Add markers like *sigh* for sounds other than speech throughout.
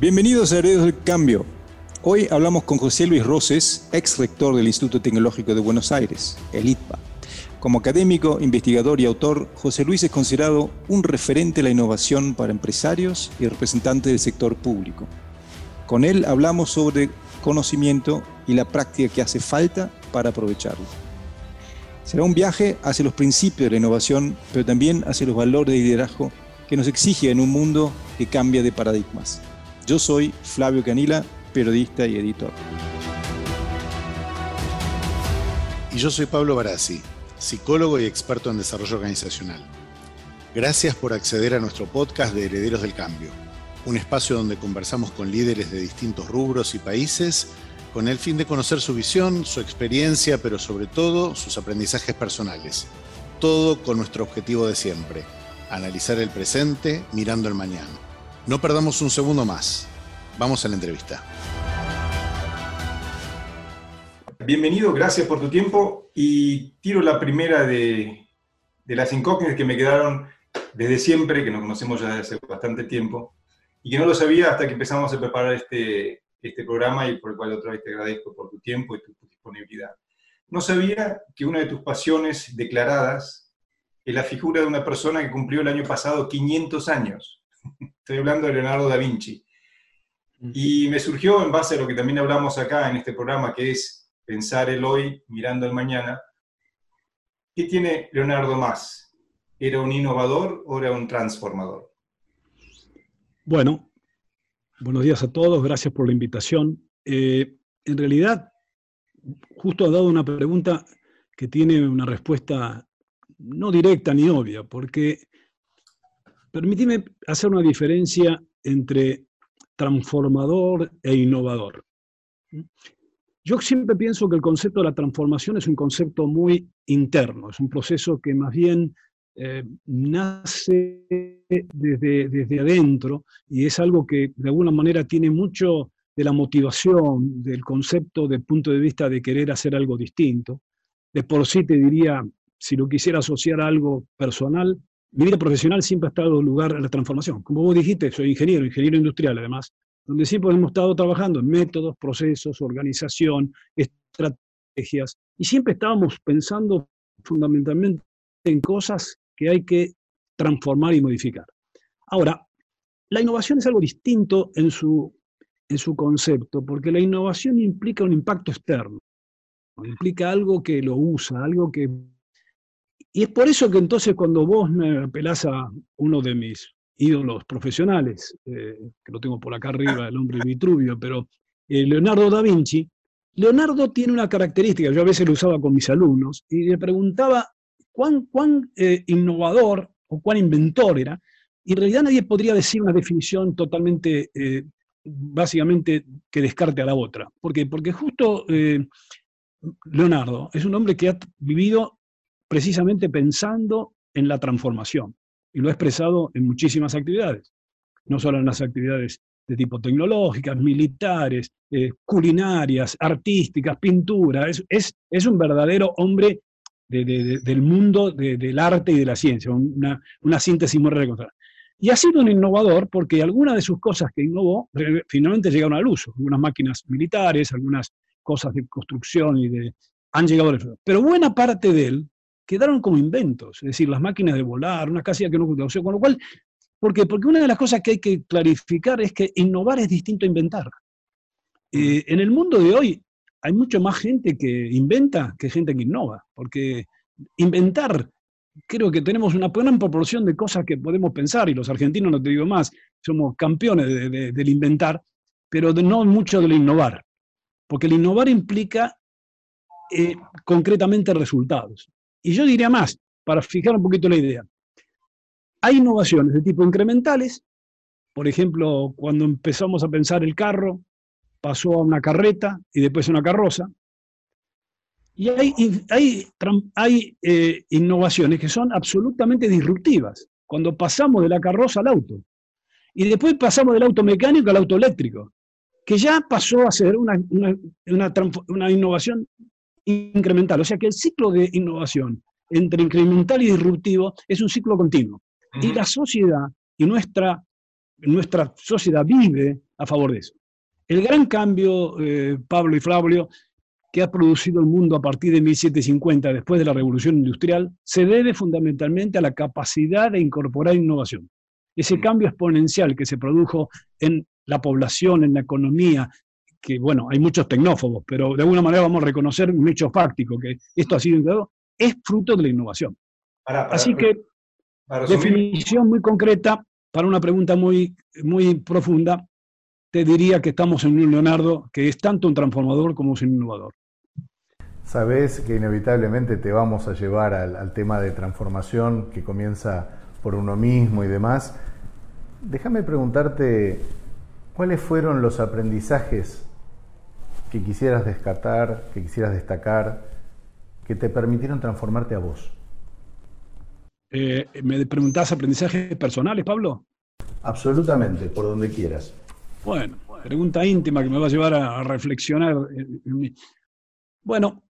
Bienvenidos a Herederos del Cambio. Hoy hablamos con José Luis Roses, ex rector del Instituto Tecnológico de Buenos Aires, el ITPA. Como académico, investigador y autor, José Luis es considerado un referente de la innovación para empresarios y representantes del sector público. Con él hablamos sobre conocimiento y la práctica que hace falta para aprovecharlo. Será un viaje hacia los principios de la innovación, pero también hacia los valores de liderazgo que nos exige en un mundo que cambia de paradigmas. Yo soy Flavio Canila, periodista y editor. Y yo soy Pablo Barassi, psicólogo y experto en desarrollo organizacional. Gracias por acceder a nuestro podcast de Herederos del Cambio, un espacio donde conversamos con líderes de distintos rubros y países con el fin de conocer su visión, su experiencia, pero sobre todo sus aprendizajes personales. Todo con nuestro objetivo de siempre, analizar el presente mirando el mañana. No perdamos un segundo más. Vamos a la entrevista. Bienvenido, gracias por tu tiempo y tiro la primera de, las incógnitas que me quedaron desde siempre, que nos conocemos ya desde hace bastante tiempo, y que no lo sabía hasta que empezamos a preparar este, este programa y por el cual otra vez te agradezco por tu tiempo y tu disponibilidad. No sabía que una de tus pasiones declaradas es la figura de una persona que cumplió el año pasado 500 años. Estoy hablando de Leonardo da Vinci. Y me surgió en base a lo que también hablamos acá en este programa, que es pensar el hoy mirando el mañana. ¿Qué tiene Leonardo más? ¿Era un innovador o era un transformador? Bueno, buenos días a todos, gracias por la invitación. Eh, en realidad, justo ha dado una pregunta que tiene una respuesta no directa ni obvia, porque Permíteme hacer una diferencia entre transformador e innovador. Yo siempre pienso que el concepto de la transformación es un concepto muy interno, es un proceso que más bien eh, nace desde, desde adentro y es algo que de alguna manera tiene mucho de la motivación, del concepto, del punto de vista de querer hacer algo distinto. De por sí te diría, si lo quisiera asociar a algo personal, mi vida profesional siempre ha estado lugar a la transformación. Como vos dijiste, soy ingeniero, ingeniero industrial además, donde siempre hemos estado trabajando en métodos, procesos, organización, estrategias, y siempre estábamos pensando fundamentalmente en cosas que hay que transformar y modificar. Ahora, la innovación es algo distinto en su, en su concepto, porque la innovación implica un impacto externo, implica algo que lo usa, algo que y es por eso que entonces cuando vos me apelás a uno de mis ídolos profesionales, eh, que lo tengo por acá arriba, el hombre Vitruvio, pero eh, Leonardo da Vinci, Leonardo tiene una característica, yo a veces lo usaba con mis alumnos, y le preguntaba cuán, cuán eh, innovador o cuán inventor era, y en realidad nadie podría decir una definición totalmente, básicamente, que descarte a la otra. ¿Por qué? Porque justo Leonardo es un hombre que ha vivido precisamente pensando en la transformación. Y lo ha expresado en muchísimas actividades, no solo en las actividades de tipo tecnológicas, militares, eh, culinarias, artísticas, pintura. Es, es, un verdadero hombre del mundo del arte y de la ciencia, una, una síntesis muy reconocida. Y ha sido un innovador porque algunas de sus cosas que innovó finalmente llegaron al uso. Algunas máquinas militares, algunas cosas de construcción y de... han llegado al uso. Pero buena parte de él quedaron como inventos, es decir, las máquinas de volar, una casilla que no conoció, con lo cual, ¿por qué? Porque una de las cosas que hay que clarificar es que innovar es distinto a inventar. Eh, en el mundo de hoy hay mucho más gente que inventa que gente que innova, porque inventar, creo que tenemos una buena proporción de cosas que podemos pensar, y los argentinos, no te digo más, somos campeones del inventar, pero no mucho del innovar, porque el innovar implica eh, concretamente resultados. Y yo diría más, para fijar un poquito la idea. Hay innovaciones de tipo incrementales, por ejemplo, cuando empezamos a pensar el carro, pasó a una carreta y después a una carroza. Y hay, hay, hay eh, innovaciones que son absolutamente disruptivas, cuando pasamos de la carroza al auto. Y después pasamos del auto mecánico al auto eléctrico, que ya pasó a ser una, una, innovación incremental. O sea que el ciclo de innovación entre incremental y disruptivo es un ciclo continuo. Y la sociedad, y nuestra, nuestra sociedad vive a favor de eso. El gran cambio, eh, Pablo y Flavio, que ha producido el mundo a partir de 1750, después de la revolución industrial, se debe fundamentalmente a la capacidad de incorporar innovación. Ese mm. cambio exponencial que se produjo en la población, en la economía, que bueno, hay muchos tecnófobos, pero de alguna manera vamos a reconocer un hecho fáctico, que esto ha sido integrado, es fruto de la innovación. Así que, definición muy concreta, para una pregunta muy, muy profunda, te diría que estamos en un Leonardo que es tanto un transformador como un innovador. Sabes que inevitablemente te vamos a llevar al, al tema de transformación que comienza por uno mismo y demás. Déjame preguntarte, ¿cuáles fueron los aprendizajes que quisieras descartar, que quisieras destacar, que te permitieron transformarte a vos? Eh, ¿Me preguntás aprendizajes personales, Pablo? Absolutamente, por donde quieras. Bueno, pregunta íntima que me va a llevar a, reflexionar. Bueno,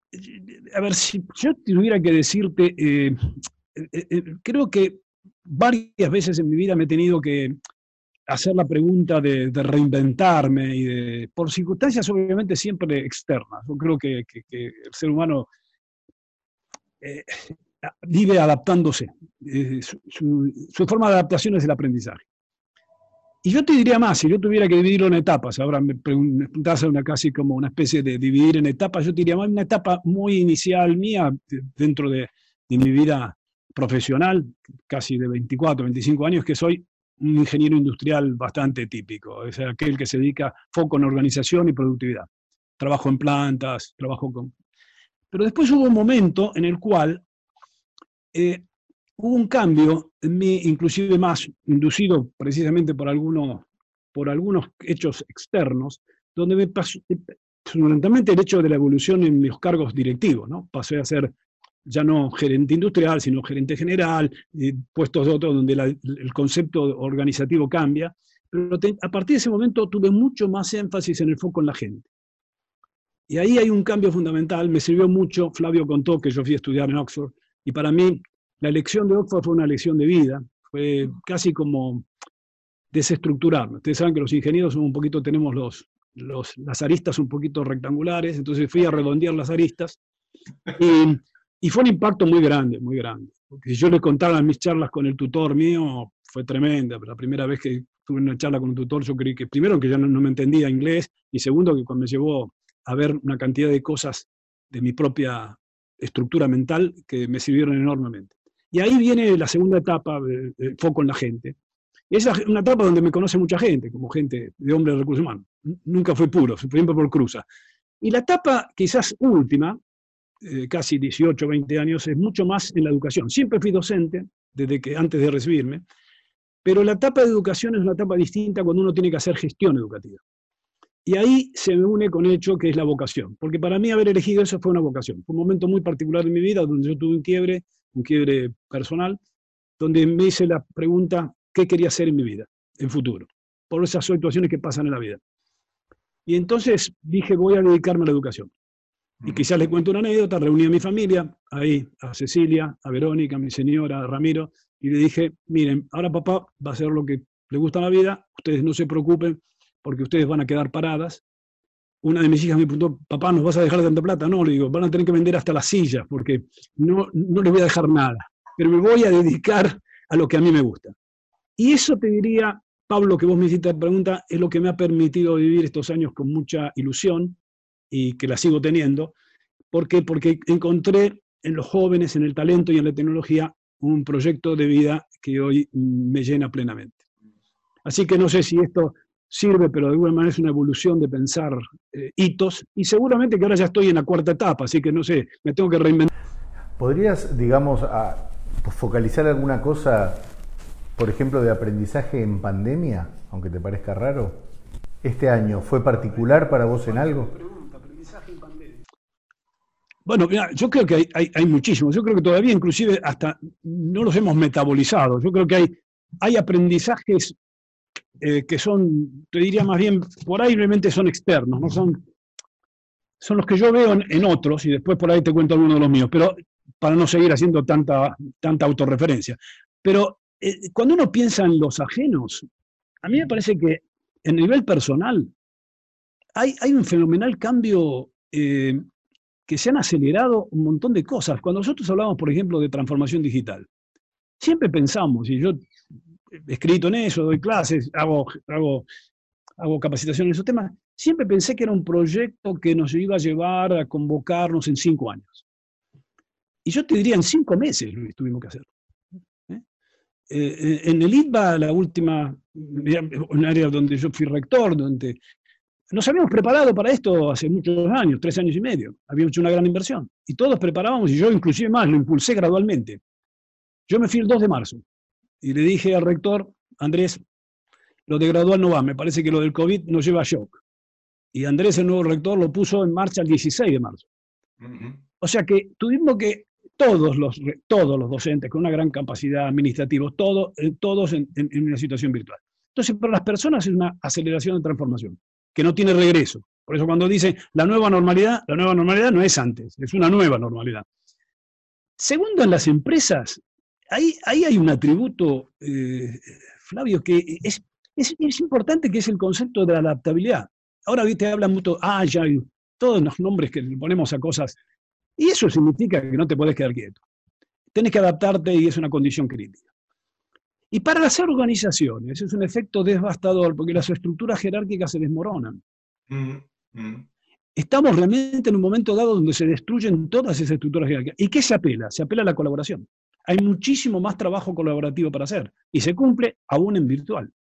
a ver, si yo tuviera que decirte, eh, eh, creo que varias veces en mi vida me he tenido que hacer la pregunta de, reinventarme y de, por circunstancias obviamente siempre externas. Yo creo que, el ser humano eh, vive adaptándose. Eh, su, forma de adaptación es el aprendizaje. Y yo te diría más, si yo tuviera que dividirlo en etapas, ahora me preguntas una casi como una especie de dividir en etapas, yo te diría más una etapa muy inicial mía dentro de, de mi vida profesional, casi de 24, 25 años, que soy un ingeniero industrial bastante típico, es aquel que se dedica foco en organización y productividad. Trabajo en plantas, trabajo con... Pero después hubo un momento en el cual eh, hubo un cambio en inclusive más inducido precisamente por algunos, por algunos hechos externos, donde me pasó, fundamentalmente el hecho de la evolución en mis cargos directivos, ¿no? Pasé a ser ya no gerente industrial, sino gerente general, puestos de otros donde el concepto organizativo cambia. Pero a partir de ese momento tuve mucho más énfasis en el foco en la gente. Y ahí hay un cambio fundamental, me sirvió mucho, Flavio contó que yo fui a estudiar en Oxford, y para mí la elección de Oxford fue una lección de vida, fue casi como desestructurarme. Ustedes saben que los ingenieros son un poquito, tenemos los, los, las aristas un poquito rectangulares, entonces fui a redondear las aristas. Y y fue un impacto muy grande, muy grande. Porque si yo le contaba mis charlas con el tutor mío, fue tremenda. La primera vez que tuve una charla con un tutor, yo creí que, primero, que ya no, me entendía inglés, y segundo, que cuando me llevó a ver una cantidad de cosas de mi propia estructura mental que me sirvieron enormemente. Y ahí viene la segunda etapa, el foco en la gente. Es una etapa donde me conoce mucha gente, como gente de hombre de recursos humanos. Nunca fue puro, siempre por cruza. Y la etapa quizás última, eh, casi 18, 20 años, es mucho más en la educación. Siempre fui docente, desde que antes de recibirme, pero la etapa de educación es una etapa distinta cuando uno tiene que hacer gestión educativa. Y ahí se me une con el hecho que es la vocación, porque para mí haber elegido eso fue una vocación. Fue un momento muy particular de mi vida donde yo tuve un quiebre, un quiebre personal, donde me hice la pregunta, ¿qué quería hacer en mi vida, en futuro? Por esas situaciones que pasan en la vida. Y entonces dije, voy a dedicarme a la educación. Y quizás les cuento una anécdota, reuní a mi familia, ahí, a Cecilia, a Verónica, a mi señora, a Ramiro, y le dije, miren, ahora papá va a hacer lo que le gusta a la vida, ustedes no se preocupen porque ustedes van a quedar paradas. Una de mis hijas me preguntó, papá, ¿nos vas a dejar de tanta plata? No, le digo, van a tener que vender hasta las sillas porque no, no les voy a dejar nada, pero me voy a dedicar a lo que a mí me gusta. Y eso te diría, Pablo, que vos me hiciste la pregunta, es lo que me ha permitido vivir estos años con mucha ilusión, y que la sigo teniendo. ¿Por qué? Porque encontré en los jóvenes, en el talento y en la tecnología un proyecto de vida que hoy me llena plenamente. Así que no sé si esto sirve, pero de alguna manera es una evolución de pensar eh, hitos y seguramente que ahora ya estoy en la cuarta etapa, así que no sé, me tengo que reinventar. ¿Podrías, digamos, focalizar alguna cosa, por ejemplo, de aprendizaje en pandemia, aunque te parezca raro? ¿Este año fue particular para vos en algo? Bueno, yo creo que hay, muchísimos. Yo creo que todavía inclusive hasta no los hemos metabolizado. Yo creo que hay, aprendizajes eh, que son, te diría más bien, por ahí realmente son externos, no son, son los que yo veo en, otros y después por ahí te cuento algunos de los míos, pero para no seguir haciendo tanta, tanta autorreferencia. Pero eh, cuando uno piensa en los ajenos, a mí me parece que en nivel personal, hay, hay un fenomenal cambio eh, que se han acelerado un montón de cosas. Cuando nosotros hablamos, por ejemplo, de transformación digital, siempre pensamos, y yo he escrito en eso, doy clases, hago, hago, hago capacitación en esos temas, siempre pensé que era un proyecto que nos iba a llevar a convocarnos en cinco años. Y yo te diría, en cinco meses lo tuvimos que hacer. ¿eh? Eh, en el ITBA, la última, un área donde yo fui rector, donde nos habíamos preparado para esto hace muchos años, tres años y medio. Habíamos hecho una gran inversión. Y todos preparábamos, y yo inclusive más, lo impulsé gradualmente. Yo me fui el 2 de marzo y le dije al rector, Andrés, lo de gradual no va, me parece que lo del COVID nos lleva a shock. Y Andrés, el nuevo rector, lo puso en marcha el 16 de marzo. O sea que tuvimos que todos los, todos los docentes con una gran capacidad administrativa, todo, eh, todos en, en una situación virtual. Entonces, para las personas es una aceleración de transformación que no tiene regreso. Por eso cuando dice la nueva normalidad, la nueva normalidad no es antes, es una nueva normalidad. Segundo, en las empresas, ahí, ahí hay un atributo, eh, Flavio, que es, es, importante, que es el concepto de la adaptabilidad. Ahora te hablan mucho, ah, ya, todos los nombres que le ponemos a cosas, y eso significa que no te puedes quedar quieto. Tienes que adaptarte y es una condición crítica. Y para las organizaciones es un efecto devastador porque las estructuras jerárquicas se desmoronan. Mm, mm. Estamos realmente en un momento dado donde se destruyen todas esas estructuras jerárquicas. ¿Y qué se apela? Se apela a la colaboración. Hay muchísimo más trabajo colaborativo para hacer y se cumple aún en virtual.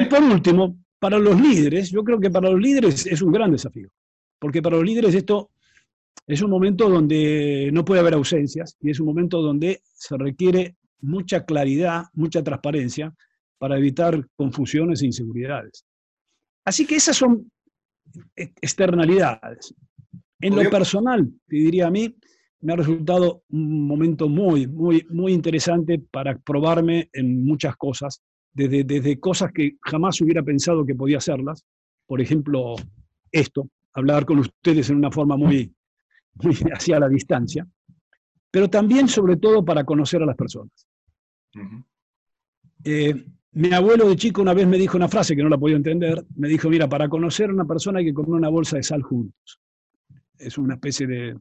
Y por último, para los líderes, yo creo que para los líderes es un gran desafío, porque para los líderes esto es un momento donde no puede haber ausencias y es un momento donde se requiere mucha claridad, mucha transparencia para evitar confusiones e inseguridades. Así que esas son externalidades. En lo personal, te diría a mí, me ha resultado un momento muy, muy, muy interesante para probarme en muchas cosas, desde, desde cosas que jamás hubiera pensado que podía hacerlas, por ejemplo, esto, hablar con ustedes en una forma muy, muy *laughs* hacia la distancia, pero también sobre todo para conocer a las personas. Eh, mi abuelo de chico una vez me dijo una frase que no la podía entender. Me dijo, mira, para conocer a una persona hay que comer una bolsa de sal juntos. Es una especie de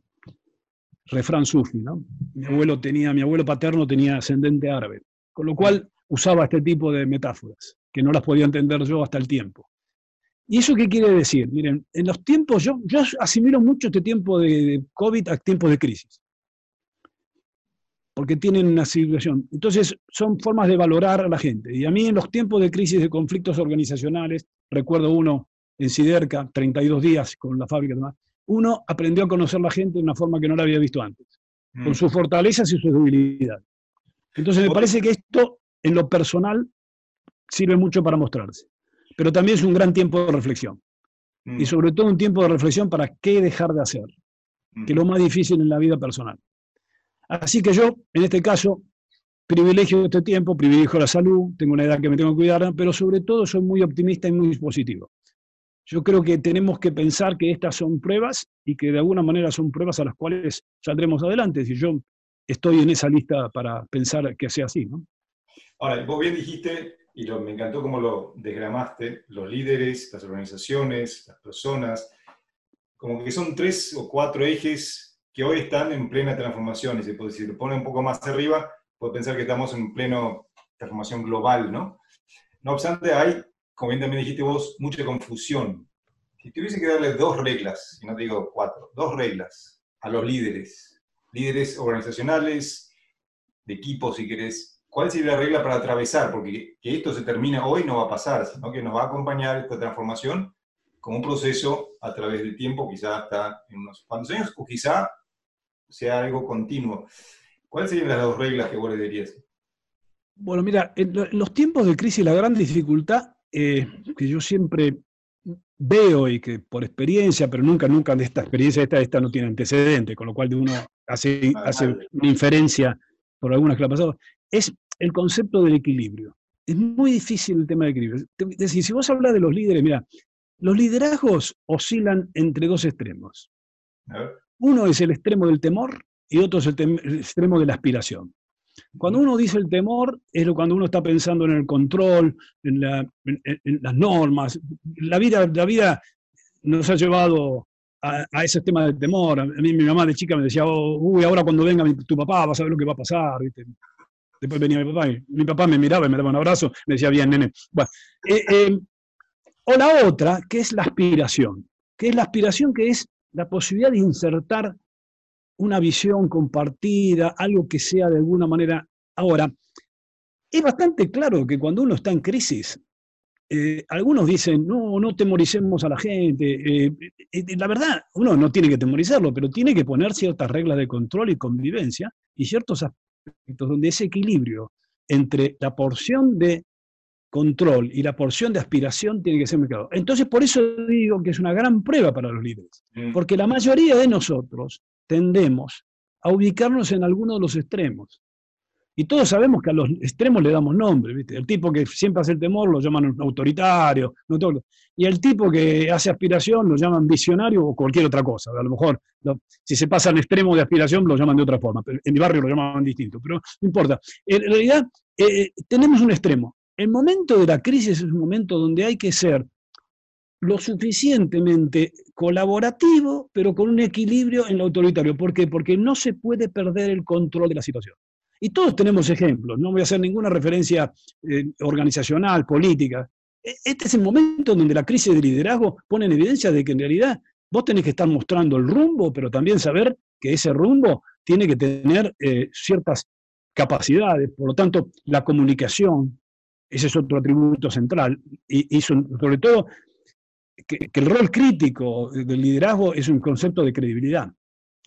refrán sufi, ¿no? Mi abuelo tenía, mi abuelo paterno tenía ascendente árabe, con lo cual usaba este tipo de metáforas, que no las podía entender yo hasta el tiempo. ¿Y eso qué quiere decir? Miren, en los tiempos, yo, yo asimilo mucho este tiempo de COVID a tiempos de crisis porque tienen una situación. Entonces, son formas de valorar a la gente. Y a mí en los tiempos de crisis de conflictos organizacionales, recuerdo uno en Siderca, 32 días con la fábrica, uno aprendió a conocer a la gente de una forma que no la había visto antes, con mm. sus fortalezas y sus debilidades. Entonces, me parece que esto, en lo personal, sirve mucho para mostrarse. Pero también es un gran tiempo de reflexión. Y mm. sobre todo un tiempo de reflexión para qué dejar de hacer, que es lo más difícil en la vida personal. Así que yo, en este caso, privilegio este tiempo, privilegio la salud, tengo una edad que me tengo que cuidar, pero sobre todo soy muy optimista y muy positivo. Yo creo que tenemos que pensar que estas son pruebas y que de alguna manera son pruebas a las cuales saldremos adelante. Si yo estoy en esa lista para pensar que sea así. ¿no? Ahora, vos bien dijiste, y me encantó cómo lo desgramaste, los líderes, las organizaciones, las personas, como que son tres o cuatro ejes que hoy están en plena transformación, y se puede, si lo pone un poco más arriba, puede pensar que estamos en pleno transformación global, ¿no? No obstante, hay, como bien también dijiste vos, mucha confusión. Si tuviese que darle dos reglas, y no digo cuatro, dos reglas a los líderes, líderes organizacionales, de equipos, si querés, ¿cuál sería la regla para atravesar? Porque que esto se termina hoy no va a pasar, sino que nos va a acompañar esta transformación como un proceso a través del tiempo, quizá hasta en unos cuantos años, o quizá sea algo continuo. ¿Cuáles serían las dos reglas que vos le dirías? Bueno, mira, en los tiempos de crisis la gran dificultad eh, que yo siempre veo y que por experiencia, pero nunca, nunca de esta experiencia, esta, esta no tiene antecedente, con lo cual de uno hace, hace una inferencia por algunas que le ha pasado, es el concepto del equilibrio. Es muy difícil el tema del equilibrio. Es decir, si vos hablas de los líderes, mira, los liderazgos oscilan entre dos extremos. Uno es el extremo del temor y otro es el, extremo de la aspiración. Cuando uno dice el temor, es cuando uno está pensando en el control, en, las normas. La vida, la vida nos ha llevado a, ese tema del temor. A mí mi mamá de chica me decía, oh, uy, ahora cuando venga tu papá vas a ver lo que va a pasar. Después venía mi papá y mi papá me miraba y me daba un abrazo, me decía, bien, nene. Eh, eh, o la otra, que es la aspiración, que es la aspiración que es la posibilidad de insertar una visión compartida, algo que sea de alguna manera. Ahora, es bastante claro que cuando uno está en crisis, eh, algunos dicen, no, no temoricemos a la gente. Eh, eh, la verdad, uno no tiene que temorizarlo, pero tiene que poner ciertas reglas de control y convivencia y ciertos aspectos donde ese equilibrio entre la porción de control y la porción de aspiración tiene que ser muy claro. Entonces, por eso digo que es una gran prueba para los líderes, mm. porque la mayoría de nosotros tendemos a ubicarnos en alguno de los extremos. Y todos sabemos que a los extremos le damos nombre, ¿viste? El tipo que siempre hace el temor lo llaman autoritario, no todo, y el tipo que hace aspiración lo llaman visionario o cualquier otra cosa. A lo mejor, si se pasa al extremo de aspiración, lo llaman de otra forma. En mi barrio lo llaman distinto, pero no importa. En realidad, eh, tenemos un extremo. El momento de la crisis es un momento donde hay que ser lo suficientemente colaborativo, pero con un equilibrio en lo autoritario. ¿Por qué? Porque no se puede perder el control de la situación. Y todos tenemos ejemplos, no voy a hacer ninguna referencia eh, organizacional, política. E, este es el momento donde la crisis de liderazgo pone en evidencia de que en realidad vos tenés que estar mostrando el rumbo, pero también saber que ese rumbo tiene que tener eh, ciertas capacidades. Por lo tanto, la comunicación, ese es otro atributo central, y sobre todo que, el rol crítico del liderazgo es un concepto de credibilidad.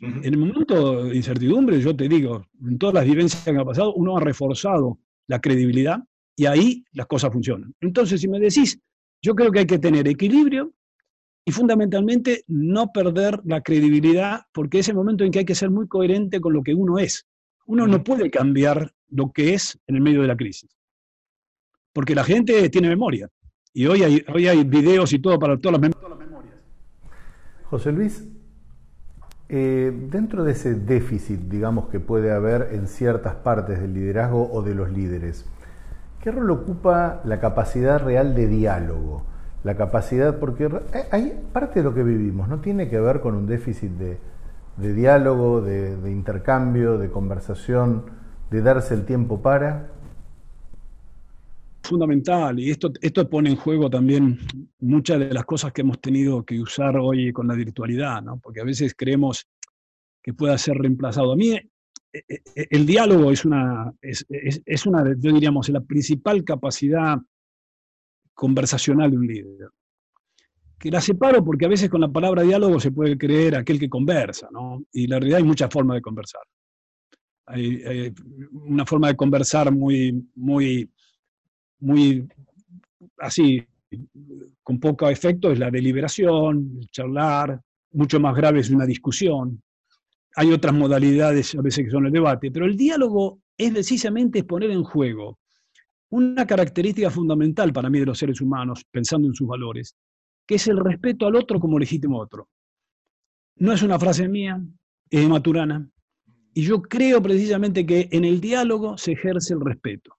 En el momento de incertidumbre, yo te digo, en todas las vivencias que han pasado, uno ha reforzado la credibilidad y ahí las cosas funcionan. Entonces, si me decís, yo creo que hay que tener equilibrio y fundamentalmente no perder la credibilidad, porque es el momento en que hay que ser muy coherente con lo que uno es. Uno no puede cambiar lo que es en el medio de la crisis, porque la gente tiene memoria. Y hoy hay, hoy hay videos y todo para todas las memorias. José Luis, eh, dentro de ese déficit, digamos, que puede haber en ciertas partes del liderazgo o de los líderes, ¿qué rol ocupa la capacidad real de diálogo? La capacidad, porque hay parte de lo que vivimos, ¿no? Tiene que ver con un déficit de, diálogo, de, de intercambio, de conversación, de darse el tiempo para fundamental y esto, esto pone en juego también muchas de las cosas que hemos tenido que usar hoy con la virtualidad, ¿no? porque a veces creemos que pueda ser reemplazado. A mí eh, eh, eh, el diálogo es una, es, es, una, yo diríamos, la principal capacidad conversacional de un líder. Que la separo porque a veces con la palabra diálogo se puede creer aquel que conversa, ¿no? Y la realidad hay muchas formas de conversar. Hay, hay una forma de conversar muy, muy muy así, con poco efecto, es la deliberación, charlar, mucho más grave es una discusión. Hay otras modalidades a veces que son el debate, pero el diálogo es precisamente poner en juego una característica fundamental para mí de los seres humanos, pensando en sus valores, que es el respeto al otro como legítimo otro. No es una frase mía, es de Maturana, y yo creo precisamente que en el diálogo se ejerce el respeto.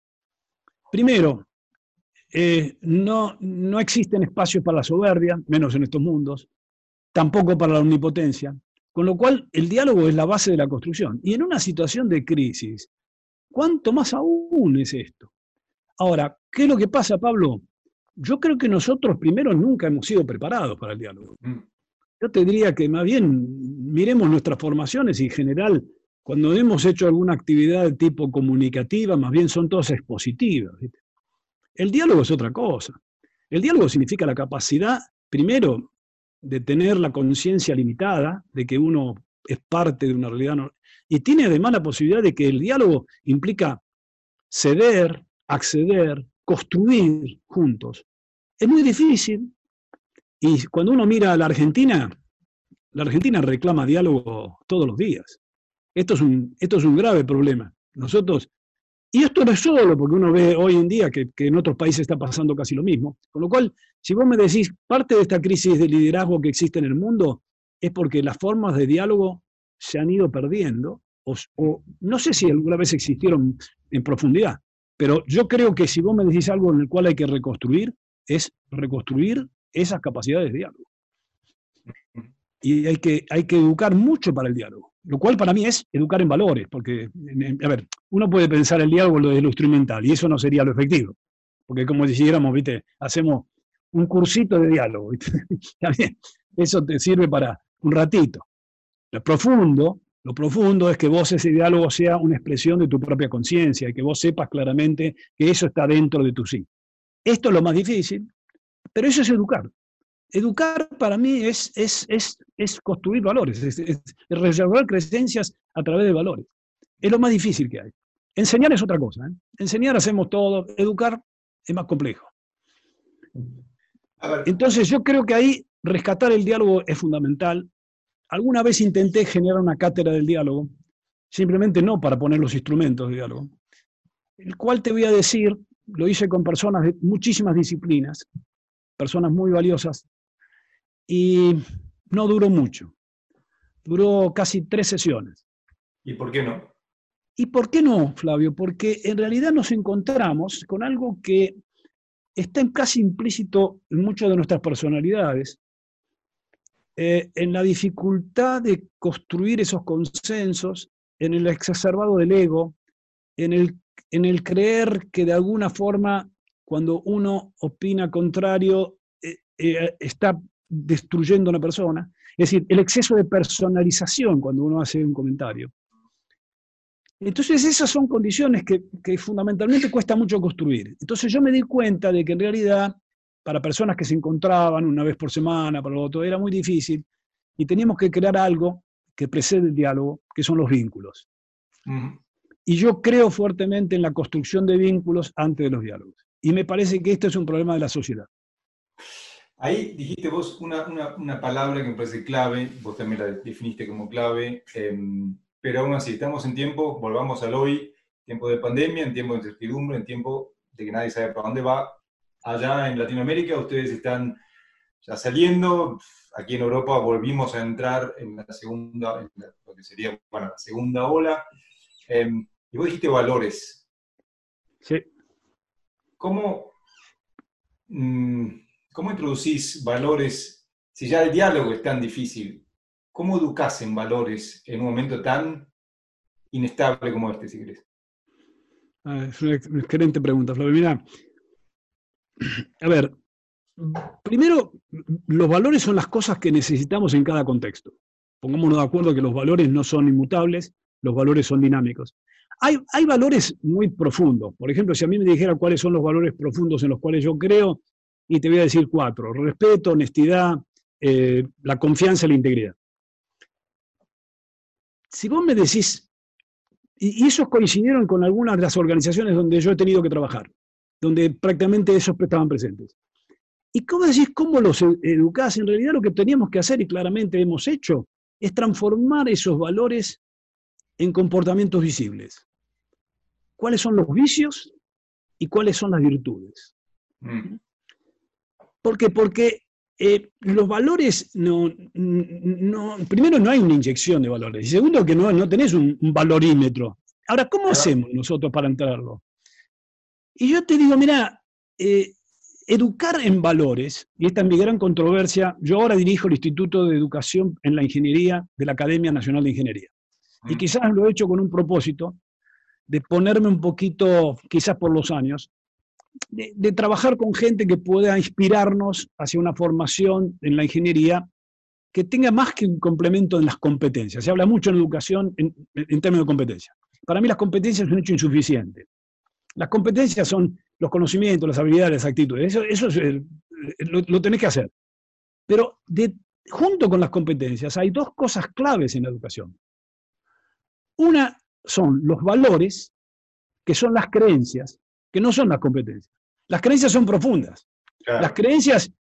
Primero, eh, no, no existen espacios para la soberbia, menos en estos mundos, tampoco para la omnipotencia, con lo cual el diálogo es la base de la construcción. Y en una situación de crisis, ¿cuánto más aún es esto? Ahora, ¿qué es lo que pasa, Pablo? Yo creo que nosotros primero nunca hemos sido preparados para el diálogo. Mm. Yo te diría que más bien miremos nuestras formaciones y en general, cuando hemos hecho alguna actividad de tipo comunicativa, más bien son todas expositivas. El diálogo es otra cosa. El diálogo significa la capacidad, primero, de tener la conciencia limitada de que uno es parte de una realidad. y tiene además la posibilidad de que el diálogo implica ceder, acceder, construir juntos. Es muy difícil. Y cuando uno mira a la Argentina, la Argentina reclama diálogo todos los días. Esto es un, esto es un grave problema. Nosotros y esto no es solo porque uno ve hoy en día que, en otros países está pasando casi lo mismo. Con lo cual, si vos me decís, parte de esta crisis de liderazgo que existe en el mundo es porque las formas de diálogo se han ido perdiendo o, no sé si alguna vez existieron en profundidad, pero yo creo que si vos me decís algo en el cual hay que reconstruir, es reconstruir esas capacidades de diálogo. Y hay que, hay que educar mucho para el diálogo, lo cual para mí es educar en valores, porque, a ver, uno puede pensar el diálogo lo de lo instrumental y eso no sería lo efectivo, porque como dijéramos, viste, hacemos un cursito de diálogo, *laughs* eso te sirve para un ratito. Lo profundo lo profundo es que vos ese diálogo sea una expresión de tu propia conciencia y que vos sepas claramente que eso está dentro de tu sí. Esto es lo más difícil, pero eso es educar. Educar para mí es, es, es, construir valores, es, reservar creencias a través de valores. Es lo más difícil que hay. Enseñar es otra cosa. ¿eh? Enseñar hacemos todo, educar es más complejo. Entonces yo creo que ahí rescatar el diálogo es fundamental, Alguna vez intenté generar una cátedra del diálogo, simplemente no para poner los instrumentos de diálogo, el cual te voy a decir, lo hice con personas de muchísimas disciplinas, personas muy valiosas, y no duró mucho. Duró casi tres sesiones. ¿Y por qué no? ¿Y por qué no, Flavio? Porque en realidad nos encontramos con algo que está casi implícito en muchas de nuestras personalidades, eh, en la dificultad de construir esos consensos, en el exacerbado del ego, en el, en el creer que de alguna forma cuando uno opina contrario eh, eh, está destruyendo a una persona. Es decir, el exceso de personalización cuando uno hace un comentario. Entonces esas son condiciones que, que, fundamentalmente cuesta mucho construir. Entonces yo me di cuenta de que en realidad para personas que se encontraban una vez por semana, para lo otro, era muy difícil y teníamos que crear algo que precede el diálogo, que son los vínculos. Y yo creo fuertemente en la construcción de vínculos antes de los diálogos. Y me parece que esto es un problema de la sociedad. Ahí dijiste vos una, una, palabra que me parece clave, vos también la definiste como clave, em, pero aún así, estamos en tiempo, volvamos al hoy, tiempo de pandemia, en tiempo de incertidumbre, en tiempo de que nadie sabe para dónde va, allá en Latinoamérica, ustedes están ya saliendo, aquí en Europa volvimos a entrar en la segunda, lo que sería, bueno, la segunda ola, em, y vos dijiste valores. Sí. ¿Cómo, mm, ¿Cómo introducís valores, si ya el diálogo es tan difícil, cómo educás en valores en un momento tan inestable como este, si querés? Ah, es una excelente pregunta, Flavio. Mira, a ver, primero, los valores son las cosas que necesitamos en cada contexto. Pongámonos de acuerdo que los valores no son inmutables, los valores son dinámicos. Hay, hay, valores muy profundos. Por ejemplo, si a mí me dijera cuáles son los valores profundos en los cuales yo creo, y te voy a decir cuatro. Respeto, honestidad, eh, la confianza y la integridad. Si vos me decís, y, esos coincidieron con algunas de las organizaciones donde yo he tenido que trabajar donde prácticamente esos estaban presentes. ¿Y cómo decís cómo los educás? En realidad lo que teníamos que hacer, y claramente hemos hecho, es transformar esos valores en comportamientos visibles. ¿Cuáles son los vicios y cuáles son las virtudes? Mm. ¿Por qué? Porque eh, los valores no, no, Primero, no hay una inyección de valores. Y segundo, que no, no tenés un, valorímetro. Ahora, ¿cómo hacemos nosotros para entrarlo? Y yo te digo, mira, eh, educar en valores, y esta es mi gran controversia, yo ahora dirijo el Instituto de Educación en la Ingeniería de la Academia Nacional de Ingeniería. Y mm. quizás lo he hecho con un propósito de ponerme un poquito, quizás por los años, de, trabajar con gente que pueda inspirarnos hacia una formación en la ingeniería que tenga más que un complemento en las competencias. Se habla mucho en educación en, en términos de competencias. Para mí las competencias es un hecho insuficiente. Las competencias son los conocimientos, las habilidades, las actitudes. Eso, lo, tenés que hacer. Pero junto con las competencias hay dos cosas claves en la educación. Una son los valores, que son las creencias, que no son las competencias. Las creencias son profundas. Las creencias,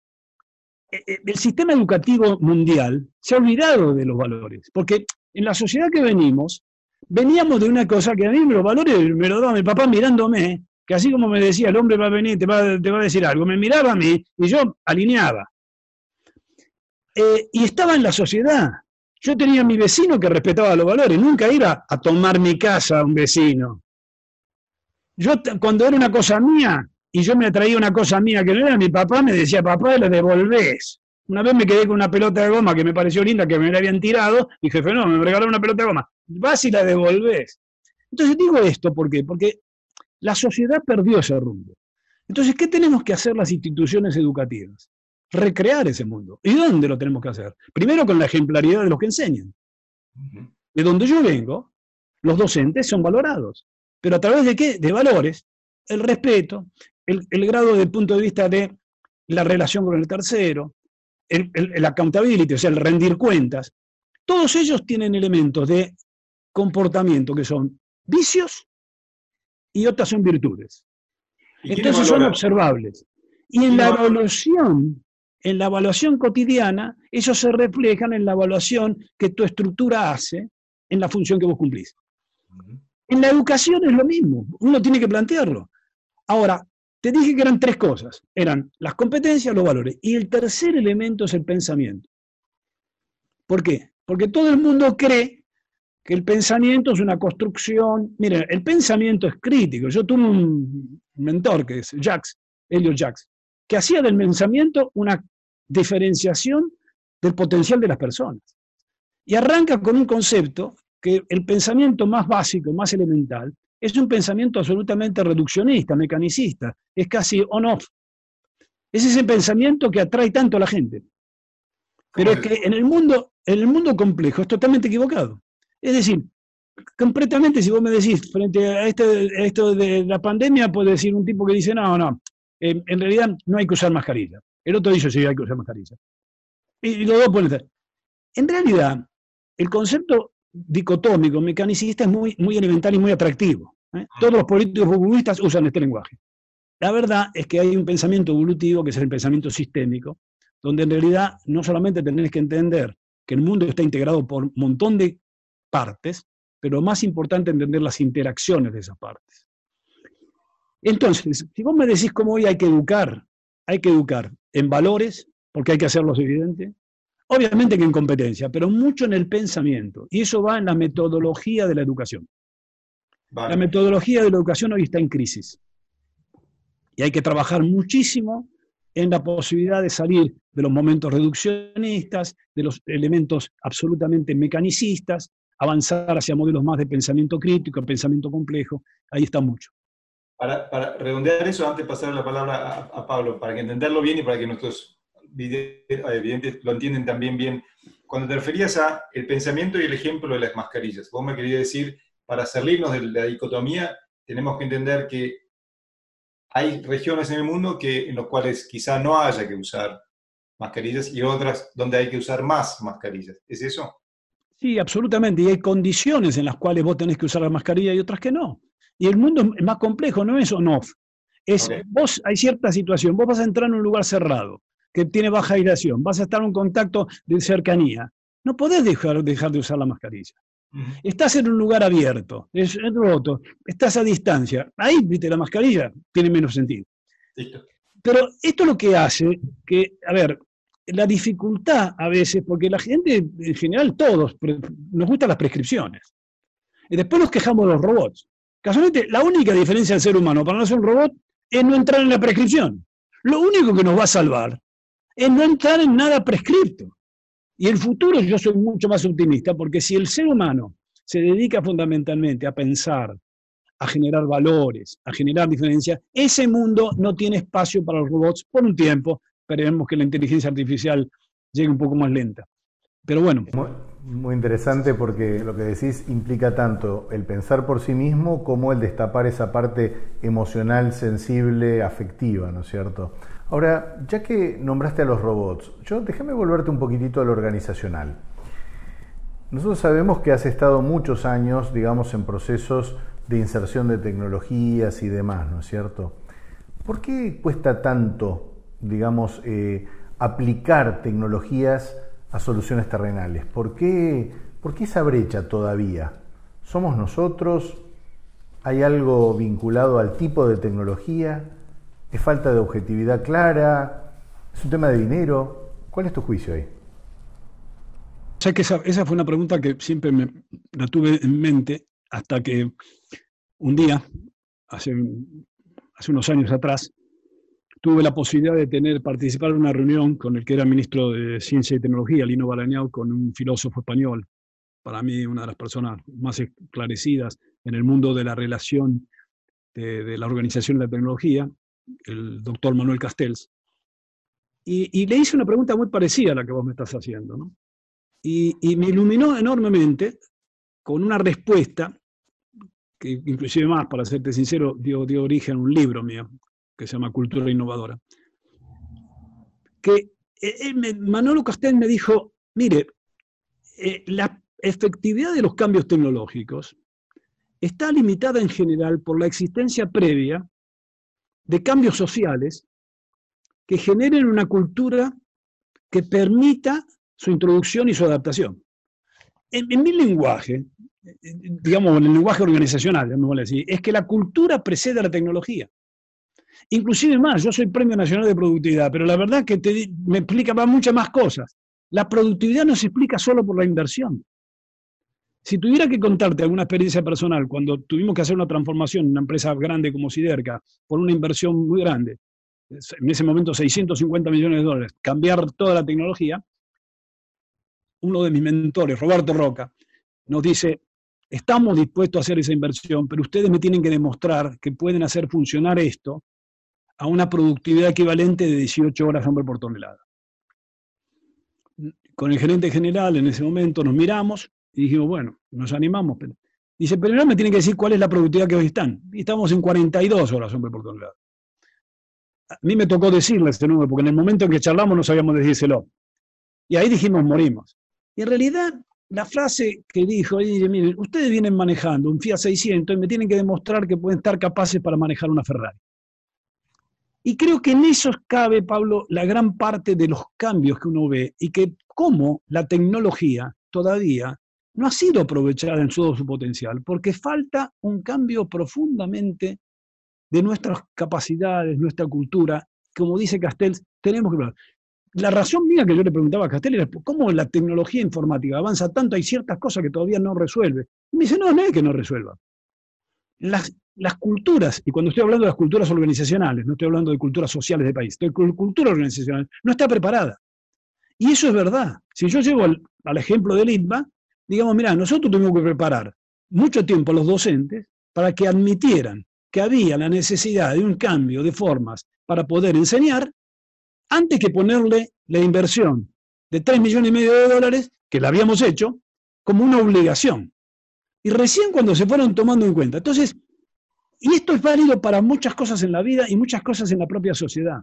eh, eh, el sistema educativo mundial se ha olvidado de los valores, porque en la sociedad que venimos, veníamos de una cosa que a mí los valores me lo daba mi papá mirándome, que así como me decía, el hombre va a venir, te va, te va a decir algo, me miraba a mí y yo alineaba. Eh, y estaba en la sociedad. Yo tenía a mi vecino que respetaba los valores, nunca iba a tomar mi casa a un vecino. Yo cuando era una cosa mía y yo me traía una cosa mía que no era mi papá, me decía, papá, le devolvés. Una vez me quedé con una pelota de goma que me pareció linda, que me la habían tirado, y jefe, no, me regaló una pelota de goma. Vas y la devolvés. Entonces digo esto, ¿por qué? Porque la sociedad perdió ese rumbo. Entonces, ¿qué tenemos que hacer las instituciones educativas? Recrear ese mundo. ¿Y dónde lo tenemos que hacer? Primero con la ejemplaridad de los que enseñan. De donde yo vengo, los docentes son valorados. ¿Pero a través de qué? De valores. El respeto, el, grado de punto de vista de la relación con el tercero, el, el, accountability, o sea, el rendir cuentas. Todos ellos tienen elementos de comportamiento que son vicios y otras son virtudes. Entonces son observables. Y en la evaluación, en la evaluación cotidiana, eso se reflejan en la evaluación que tu estructura hace en la función que vos cumplís. En la educación es lo mismo, uno tiene que plantearlo. Ahora, te dije que eran tres cosas, eran las competencias, los valores, y el tercer elemento es el pensamiento. ¿Por qué? Porque todo el mundo cree que el pensamiento es una construcción. Miren, el pensamiento es crítico. Yo tuve un mentor que es Jacques, Elliot Jacques, que hacía del pensamiento una diferenciación del potencial de las personas. Y arranca con un concepto que el pensamiento más básico, más elemental, es un pensamiento absolutamente reduccionista, mecanicista, es casi on-off. Es ese pensamiento que atrae tanto a la gente. Pero es que en el mundo, en el mundo complejo es totalmente equivocado. Es decir, completamente, si vos me decís, frente a este, esto de la pandemia, puede decir un tipo que dice, no, no, en realidad no hay que usar mascarilla. El otro dice, sí, hay que usar mascarilla. Y, los dos pueden ser. En realidad, el concepto dicotómico, mecanicista, es muy, muy elemental y muy atractivo. ¿eh? Todos los políticos populistas usan este lenguaje. La verdad es que hay un pensamiento evolutivo, que es el pensamiento sistémico, donde en realidad no solamente tenés que entender que el mundo está integrado por un montón de partes, pero más importante entender las interacciones de esas partes. Entonces, si vos me decís cómo hoy hay que educar, hay que educar en valores, porque hay que hacerlos evidente, obviamente que en competencia, pero mucho en el pensamiento, y eso va en la metodología de la educación. La metodología de la educación hoy está en crisis, y hay que trabajar muchísimo en la posibilidad de salir de los momentos reduccionistas, de los elementos absolutamente mecanicistas, avanzar hacia modelos más de pensamiento crítico, pensamiento complejo, ahí está mucho. Para, redondear eso, antes de pasar la palabra a, Pablo, para que entenderlo bien y para que nuestros evidentes lo entiendan también bien, cuando te referías a el pensamiento y el ejemplo de las mascarillas, vos me querías decir, para salirnos de la dicotomía, tenemos que entender que hay regiones en el mundo que, en las cuales quizá no haya que usar mascarillas y otras donde hay que usar más mascarillas. ¿Es eso? Sí, absolutamente. Y hay condiciones en las cuales vos tenés que usar la mascarilla y otras que no. Y el mundo es más complejo, no es on-off. Es, Vos hay cierta situación, vos vas a entrar en un lugar cerrado, que tiene baja aireación, vas a estar en un contacto de cercanía. No podés dejar, dejar de usar la mascarilla. Estás en un lugar abierto, es, roto, estás a distancia. Ahí, viste, la mascarilla tiene menos sentido. Pero esto es lo que hace que, a ver, la dificultad a veces, porque la gente, en general todos, nos gustan las prescripciones. Y después nos quejamos de los robots. Casualmente, la única diferencia del ser humano para no ser un robot es no entrar en la prescripción. Lo único que nos va a salvar es no entrar en nada prescripto. Y el futuro yo soy mucho más optimista, porque si el ser humano se dedica fundamentalmente a pensar, a generar valores, a generar diferencias, ese mundo no tiene espacio para los robots por un tiempo, esperemos que la inteligencia artificial llegue un poco más lenta. Pero bueno. Muy, interesante porque lo que decís implica tanto el pensar por sí mismo como el destapar esa parte emocional, sensible, afectiva, ¿no es cierto? Ahora, ya que nombraste a los robots, yo déjame volverte un poquitito a lo organizacional. Nosotros sabemos que has estado muchos años, digamos, en procesos de inserción de tecnologías y demás, ¿no es cierto? ¿Por qué cuesta tanto digamos, eh, aplicar tecnologías a soluciones terrenales? ¿Por qué, ¿Por qué esa brecha todavía? ¿Somos nosotros? ¿Hay algo vinculado al tipo de tecnología? ¿Es falta de objetividad clara? ¿Es un tema de dinero? ¿Cuál es tu juicio ahí? que esa, esa, fue una pregunta que siempre me, la tuve en mente hasta que un día, hace, hace unos años atrás, tuve la posibilidad de tener, participar en una reunión con el que era ministro de Ciencia y Tecnología, Lino Balañao, con un filósofo español, para mí una de las personas más esclarecidas en el mundo de la relación de, la organización de la tecnología, el doctor Manuel Castells. Y, le hice una pregunta muy parecida a la que vos me estás haciendo. Y, me iluminó enormemente con una respuesta que inclusive más, para serte sincero, dio, origen a un libro mío que se llama Cultura Innovadora. Que eh, Manolo Castel me dijo, mire, eh, la efectividad de los cambios tecnológicos está limitada en general por la existencia previa de cambios sociales que generen una cultura que permita su introducción y su adaptación. En, mi lenguaje, digamos, en el lenguaje organizacional, es que la cultura precede a la tecnología. Inclusive más, yo soy Premio Nacional de Productividad, pero la verdad que me explica muchas más cosas. La productividad no se explica solo por la inversión. Si tuviera que contarte alguna experiencia personal, cuando tuvimos que hacer una transformación en una empresa grande como Siderca, por una inversión muy grande, en ese momento 650 millones de dólares, cambiar toda la tecnología, uno de mis mentores, Roberto Roca, nos dice, Estamos dispuestos a hacer esa inversión, pero ustedes me tienen que demostrar que pueden hacer funcionar esto a una productividad equivalente de 18 horas hombre por tonelada. Con el gerente general en ese momento nos miramos y dijimos, bueno, nos animamos. Pero... Dice, pero no me tienen que decir cuál es la productividad que hoy están. Y estamos en 42 horas hombre por tonelada. A mí me tocó decirle este número, porque en el momento en que charlamos no sabíamos decírselo. Y ahí dijimos, morimos. Y en realidad la frase que dijo, dice, miren, ustedes vienen manejando un Fiat 600 y me tienen que demostrar que pueden estar capaces para manejar una Ferrari. Y creo que en eso cabe, Pablo, la gran parte de los cambios que uno ve y que cómo la tecnología todavía no ha sido aprovechada en todo su potencial, porque falta un cambio profundamente de nuestras capacidades, nuestra cultura. Como dice Castells, tenemos que la razón mía que yo le preguntaba a Castel era cómo la tecnología informática avanza tanto, hay ciertas cosas que todavía no resuelve. Y me dice, no, no es que no resuelva. Las, las culturas, y cuando estoy hablando de las culturas organizacionales, no estoy hablando de culturas sociales de país, estoy con cultura organizacional, no está preparada. Y eso es verdad. Si yo llego al, al ejemplo del ITMA, digamos, mira, nosotros tuvimos que preparar mucho tiempo a los docentes para que admitieran que había la necesidad de un cambio de formas para poder enseñar antes que ponerle la inversión de 3 millones y medio de dólares, que la habíamos hecho, como una obligación. Y recién cuando se fueron tomando en cuenta. Entonces, y esto es válido para muchas cosas en la vida y muchas cosas en la propia sociedad.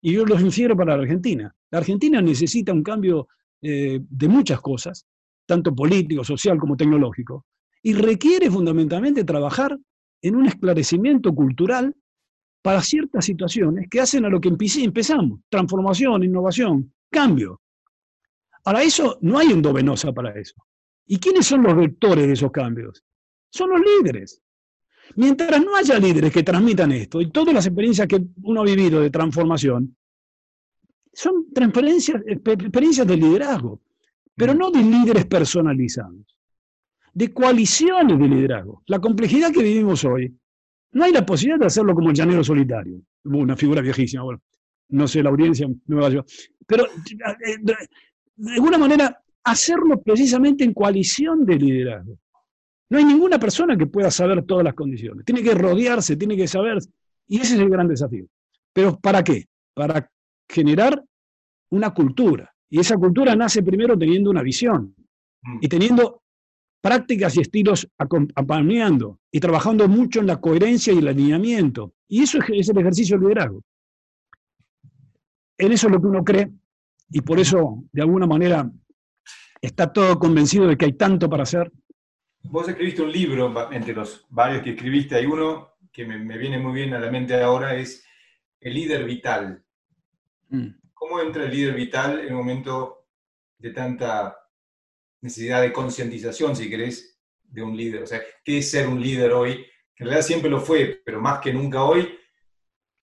Y yo lo infiero para la Argentina. La Argentina necesita un cambio eh, de muchas cosas, tanto político, social como tecnológico, y requiere fundamentalmente trabajar en un esclarecimiento cultural para ciertas situaciones que hacen a lo que empezamos, transformación, innovación, cambio. Ahora, eso no hay endovenosa para eso. ¿Y quiénes son los vectores de esos cambios? Son los líderes. Mientras no haya líderes que transmitan esto, y todas las experiencias que uno ha vivido de transformación, son experiencias de liderazgo, pero no de líderes personalizados, de coaliciones de liderazgo. La complejidad que vivimos hoy no hay la posibilidad de hacerlo como el llanero solitario, una figura viejísima, bueno, no sé, la audiencia me va a llevar. Pero eh, de alguna manera, hacerlo precisamente en coalición de liderazgo. No hay ninguna persona que pueda saber todas las condiciones. Tiene que rodearse, tiene que saber. Y ese es el gran desafío. Pero ¿para qué? Para generar una cultura. Y esa cultura nace primero teniendo una visión y teniendo prácticas y estilos acompañando y trabajando mucho en la coherencia y el alineamiento. Y eso es, el ejercicio del liderazgo. En eso es lo que uno cree y por eso, de alguna manera, está todo convencido de que hay tanto para hacer. Vos escribiste un libro, entre los varios que escribiste, hay uno que me, viene muy bien a la mente ahora, es El líder vital. Mm. ¿Cómo entra el líder vital en un momento de tanta necesidad de concientización, si querés, de un líder. O sea, ¿qué es ser un líder hoy? En realidad siempre lo fue, pero más que nunca hoy,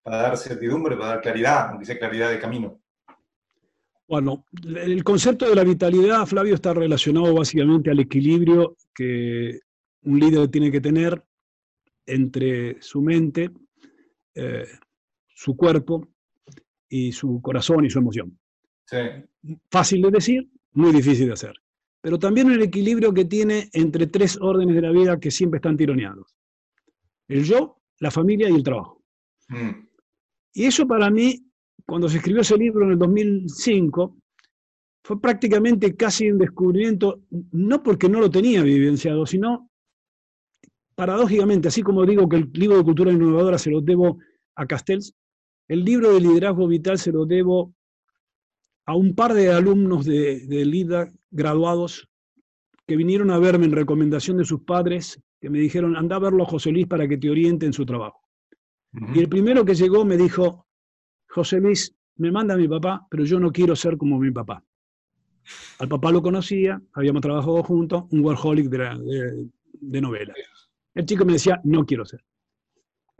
para dar certidumbre, para dar claridad, aunque sea claridad de camino. Bueno, el concepto de la vitalidad, Flavio, está relacionado básicamente al equilibrio que un líder tiene que tener entre su mente, eh, su cuerpo y su corazón y su emoción. Fácil de decir, muy difícil de hacer. Pero también el equilibrio que tiene entre tres órdenes de la vida que siempre están tironeados. El yo, la familia y el trabajo. Mm. Y eso para mí, cuando se escribió ese libro en el 2005, fue prácticamente casi un descubrimiento, no porque no lo tenía vivenciado, sino paradójicamente, así como digo que el libro de cultura innovadora se lo debo a Castells, el libro de liderazgo vital se lo debo a un par de alumnos de, de LIDA graduados que vinieron a verme en recomendación de sus padres, que me dijeron, anda a verlo a José Luis para que te oriente en su trabajo. Y el primero que llegó me dijo, José Luis, me manda mi papá, pero yo no quiero ser como mi papá. Al papá lo conocía, habíamos trabajado juntos, un workaholic de, de, novela. El chico me decía, no quiero ser.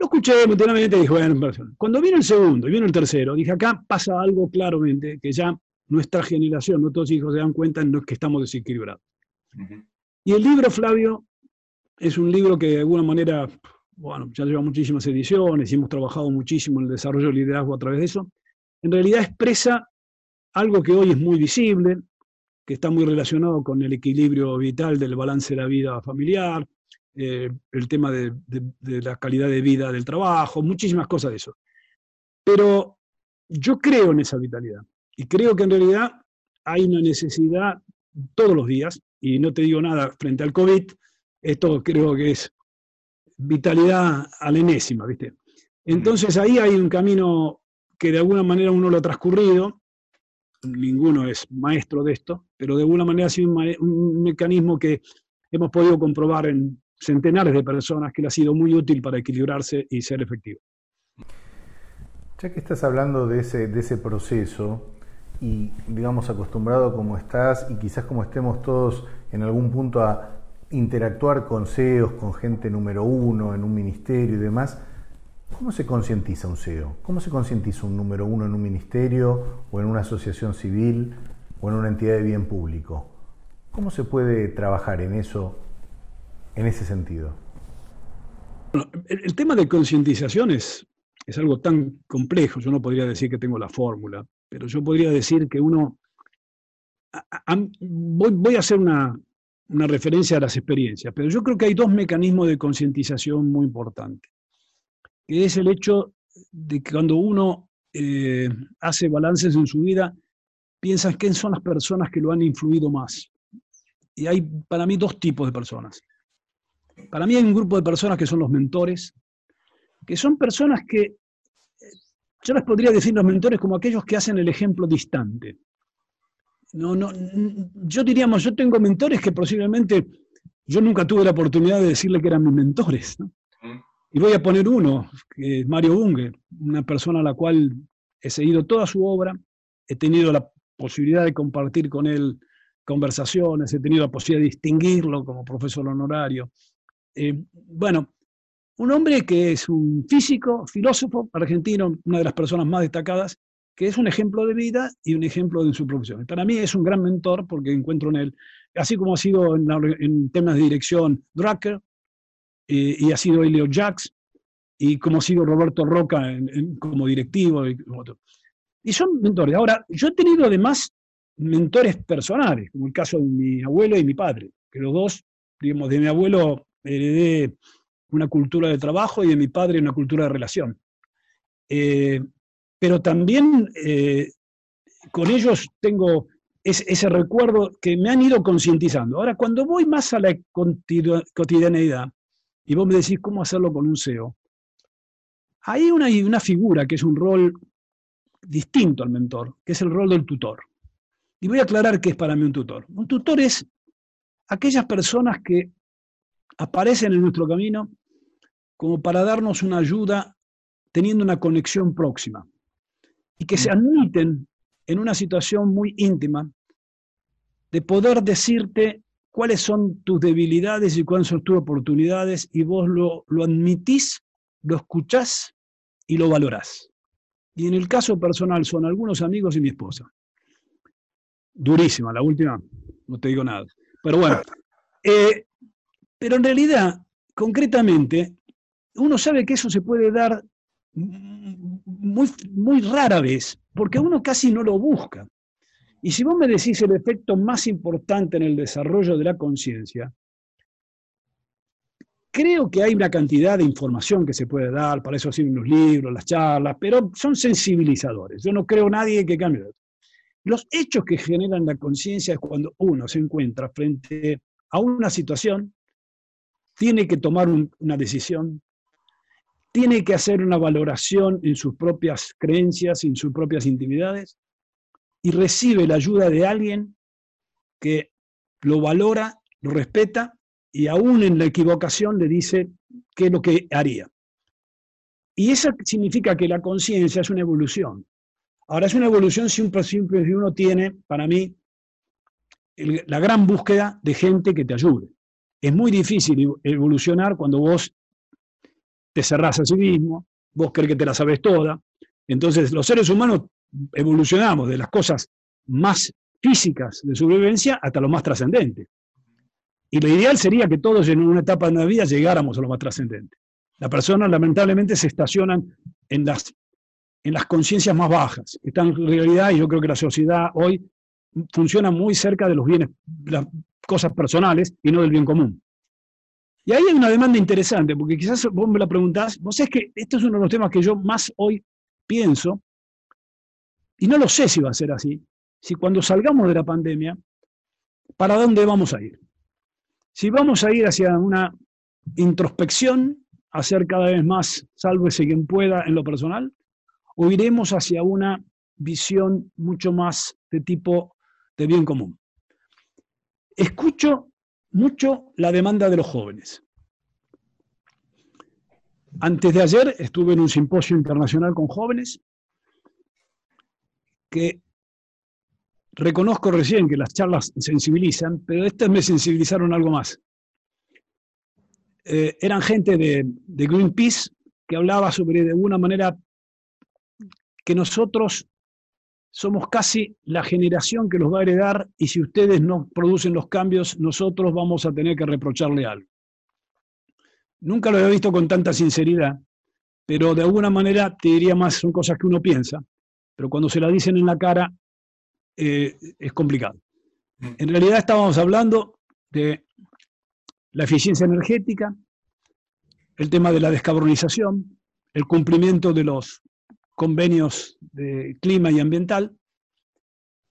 Lo escuché emocionalmente y dije, bueno, cuando vino el segundo y vino el tercero, dije, acá pasa algo claramente, que ya nuestra generación, nuestros hijos se dan cuenta en que estamos desequilibrados. Y el libro, Flavio, es un libro que de alguna manera bueno, ya lleva muchísimas ediciones y hemos trabajado muchísimo en el desarrollo del liderazgo a través de eso, en realidad expresa algo que hoy es muy visible, que está muy relacionado con el equilibrio vital del balance de la vida familiar, eh, el tema de, la calidad de vida del trabajo, muchísimas cosas de eso. Pero yo creo en esa vitalidad y creo que en realidad hay una necesidad todos los días, y no te digo nada frente al COVID, esto creo que es vitalidad a la enésima, ¿viste? Entonces ahí hay un camino que de alguna manera uno lo ha transcurrido, ninguno es maestro de esto, pero de alguna manera ha sido un, mecanismo que hemos podido comprobar en centenares de personas que le ha sido muy útil para equilibrarse y ser efectivo. Ya que estás hablando de ese, de ese proceso y digamos acostumbrado como estás y quizás como estemos todos en algún punto a interactuar con CEOs, con gente número uno en un ministerio y demás, ¿cómo se concientiza un CEO? ¿Cómo se concientiza un número uno en un ministerio o en una asociación civil o en una entidad de bien público? ¿Cómo se puede trabajar en eso, en ese sentido? el, tema de concientización es, algo tan complejo, yo no podría decir que tengo la fórmula, pero yo podría decir que uno... voy a hacer una, una referencia a las experiencias, pero yo creo que hay dos mecanismos de concientización muy importantes, que es el hecho de que cuando uno eh, hace balances en su vida, piensa quién son las personas que lo han influido más. Y hay para mí dos tipos de personas. Para mí hay un grupo de personas que son los mentores, que son personas que, yo les podría decir los mentores como aquellos que hacen el ejemplo distante. No, no, yo diríamos, yo tengo mentores que posiblemente yo nunca tuve la oportunidad de decirle que eran mis mentores. Y voy a poner uno, que es Mario Bunge, una persona a la cual he seguido toda su obra, he tenido la posibilidad de compartir con él conversaciones, he tenido la posibilidad de distinguirlo como profesor honorario. Eh, bueno, un hombre que es un físico, filósofo argentino, una de las personas más destacadas, que es un ejemplo de vida y un ejemplo de su profesión. Para mí es un gran mentor porque encuentro en él, así como ha sido en, temas de dirección Drucker, eh, y ha sido Elio Jax, y como ha sido Roberto Roca como directivo. Y, y son mentores. Ahora, yo he tenido además mentores personales, como el caso de mi abuelo y mi padre, que los dos, digamos, de mi abuelo heredé una cultura de trabajo y de mi padre una cultura de relación. Eh, pero también eh, con ellos tengo ese recuerdo que me han ido concientizando. Ahora, cuando voy más a la cotidianeidad, y vos me decís cómo hacerlo con un SEO, hay una, una figura que es un rol distinto al mentor, que es el rol del tutor. Y voy a aclarar qué es para mí un tutor. Un tutor es aquellas personas que aparecen en nuestro camino como para darnos una ayuda teniendo una conexión próxima y que se mm. admiten en una situación muy íntima de poder decirte cuáles son tus debilidades y cuáles son tus oportunidades y vos lo, lo admitís, lo escuchás y lo valorás. Y en el caso personal son algunos amigos y mi esposa. durísima, la última, no te digo nada. Pero bueno, *laughs* eh, pero en realidad, concretamente, uno sabe que eso se puede dar muy, muy rara vez, porque uno casi no lo busca. Y si vos me decís el efecto más importante en el desarrollo de la conciencia, creo que hay una cantidad de información que se puede dar, para eso sirven los libros, las charlas, pero son sensibilizadores. Yo no creo nadie que cambie. Los hechos que generan la conciencia es cuando uno se encuentra frente a una situación, tiene que tomar una decisión, tiene que hacer una valoración en sus propias creencias, en sus propias intimidades, y recibe la ayuda de alguien que lo valora, lo respeta y aún en la equivocación le dice qué es lo que haría. Y eso significa que la conciencia es una evolución. Ahora es una evolución siempre, siempre si uno tiene, para mí, la gran búsqueda de gente que te ayude. Es muy difícil evolucionar cuando vos te cerrás a sí mismo, vos crees que te la sabes toda. Entonces, los seres humanos evolucionamos de las cosas más físicas de sobrevivencia hasta lo más trascendente. Y lo ideal sería que todos en una etapa de la vida llegáramos a lo más trascendente. Las personas lamentablemente se estacionan en las, en las conciencias más bajas, están en realidad, y yo creo que la sociedad hoy funciona muy cerca de los bienes, cosas personales y no del bien común. Y ahí hay una demanda interesante, porque quizás vos me la preguntás, vos sabés que esto es uno de los temas que yo más hoy pienso, y no lo sé si va a ser así, si cuando salgamos de la pandemia, ¿para dónde vamos a ir? Si vamos a ir hacia una introspección, a ser cada vez más sálvese quien pueda en lo personal, o iremos hacia una visión mucho más de tipo de bien común. Escucho mucho la demanda de los jóvenes. Antes de ayer estuve en un simposio internacional con jóvenes que reconozco recién que las charlas sensibilizan, pero estas me sensibilizaron algo más. Eh, eran gente de, de Greenpeace que hablaba sobre de alguna manera que nosotros somos casi la generación que los va a heredar y si ustedes no producen los cambios, nosotros vamos a tener que reprocharle algo. Nunca lo había visto con tanta sinceridad, pero de alguna manera te diría más, son cosas que uno piensa, pero cuando se la dicen en la cara eh, es complicado. En realidad estábamos hablando de la eficiencia energética, el tema de la descarbonización, el cumplimiento de los convenios de clima y ambiental,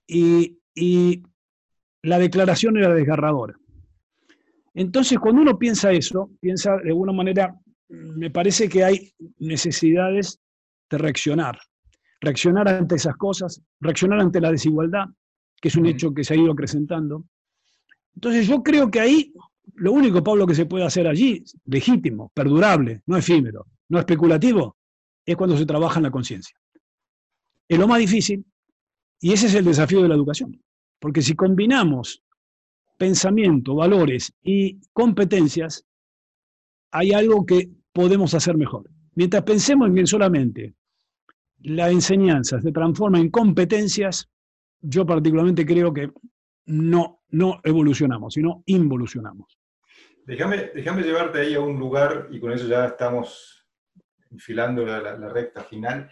y, la declaración era desgarradora. Entonces, cuando uno piensa eso, piensa de alguna manera, me parece que hay necesidades de reaccionar, reaccionar ante esas cosas, reaccionar ante la desigualdad, que es un hecho que se ha ido acrecentando. Entonces, yo creo que ahí lo único, Pablo, que se puede hacer allí, legítimo, perdurable, no efímero, no especulativo, es cuando se trabaja en la conciencia. Es lo más difícil y ese es el desafío de la educación. Porque si combinamos pensamiento, valores y competencias, hay algo que podemos hacer mejor. Mientras pensemos en que solamente la enseñanza se transforma en competencias, yo particularmente creo que no, no evolucionamos, sino involucionamos. Déjame, déjame llevarte ahí a un lugar, y con eso ya estamos enfilando la, recta final,